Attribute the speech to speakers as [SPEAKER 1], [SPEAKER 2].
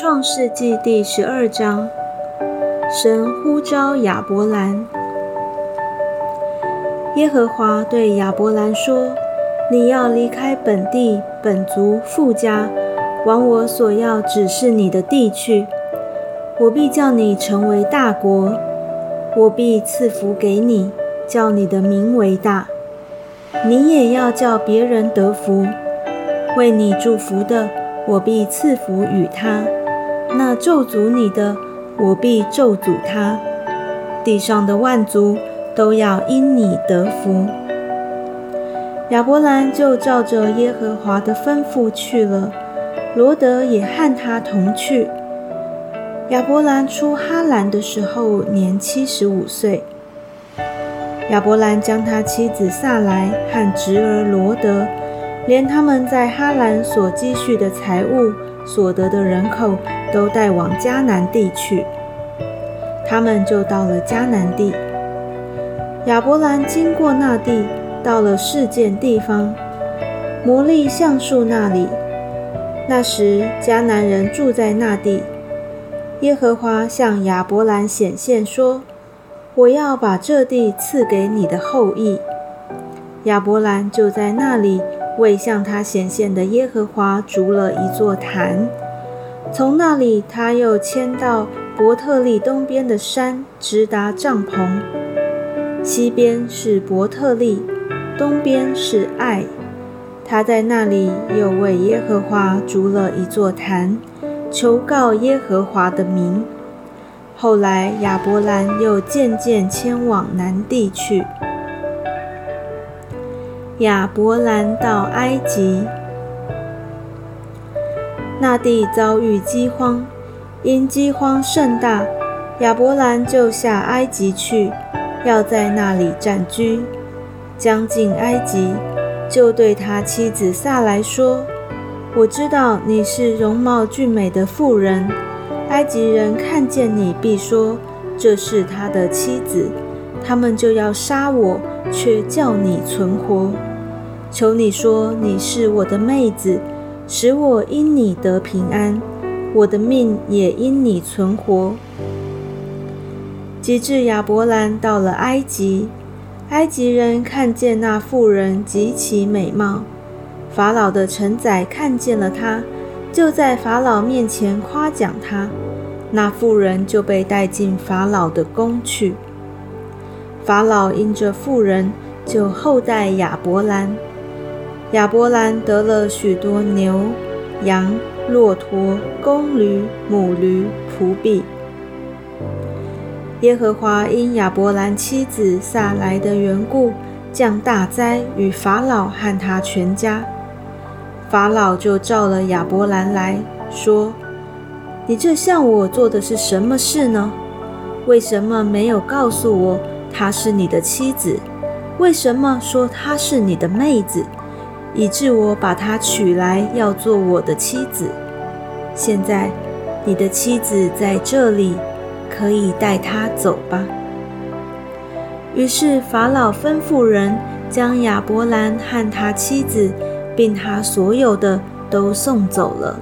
[SPEAKER 1] 创世纪第十二章，神呼召亚伯兰。耶和华对亚伯兰说：“你要离开本地、本族、富家，往我所要指示你的地去。我必叫你成为大国，我必赐福给你，叫你的名为大。你也要叫别人得福。为你祝福的，我必赐福与他。”那咒诅你的，我必咒诅他；地上的万族都要因你得福。亚伯兰就照着耶和华的吩咐去了，罗德也和他同去。亚伯兰出哈兰的时候年七十五岁。亚伯兰将他妻子萨来和侄儿罗德，连他们在哈兰所积蓄的财物、所得的人口。都带往迦南地去，他们就到了迦南地。亚伯兰经过那地，到了事件地方，摩利橡树那里。那时迦南人住在那地。耶和华向亚伯兰显现说：“我要把这地赐给你的后裔。”亚伯兰就在那里为向他显现的耶和华筑了一座坛。从那里，他又迁到伯特利东边的山，直达帐篷。西边是伯特利，东边是爱。他在那里又为耶和华筑了一座坛，求告耶和华的名。后来亚伯兰又渐渐迁往南地去。亚伯兰到埃及。那地遭遇饥荒，因饥荒甚大，亚伯兰就下埃及去，要在那里暂居。将近埃及，就对他妻子萨来说：“我知道你是容貌俊美的妇人，埃及人看见你，必说这是他的妻子，他们就要杀我，却叫你存活。求你说你是我的妹子。”使我因你得平安，我的命也因你存活。及至亚伯兰到了埃及，埃及人看见那妇人极其美貌，法老的臣宰看见了她，就在法老面前夸奖她。那妇人就被带进法老的宫去。法老因这妇人，就厚待亚伯兰。亚伯兰得了许多牛、羊、骆驼、公驴、母驴、仆婢。耶和华因亚伯兰妻子撒来的缘故，降大灾与法老和他全家。法老就召了亚伯兰来说：“你这向我做的是什么事呢？为什么没有告诉我她是你的妻子？为什么说她是你的妹子？”以致我把她娶来，要做我的妻子。现在你的妻子在这里，可以带她走吧。于是法老吩咐人将亚伯兰和他妻子，并他所有的都送走了。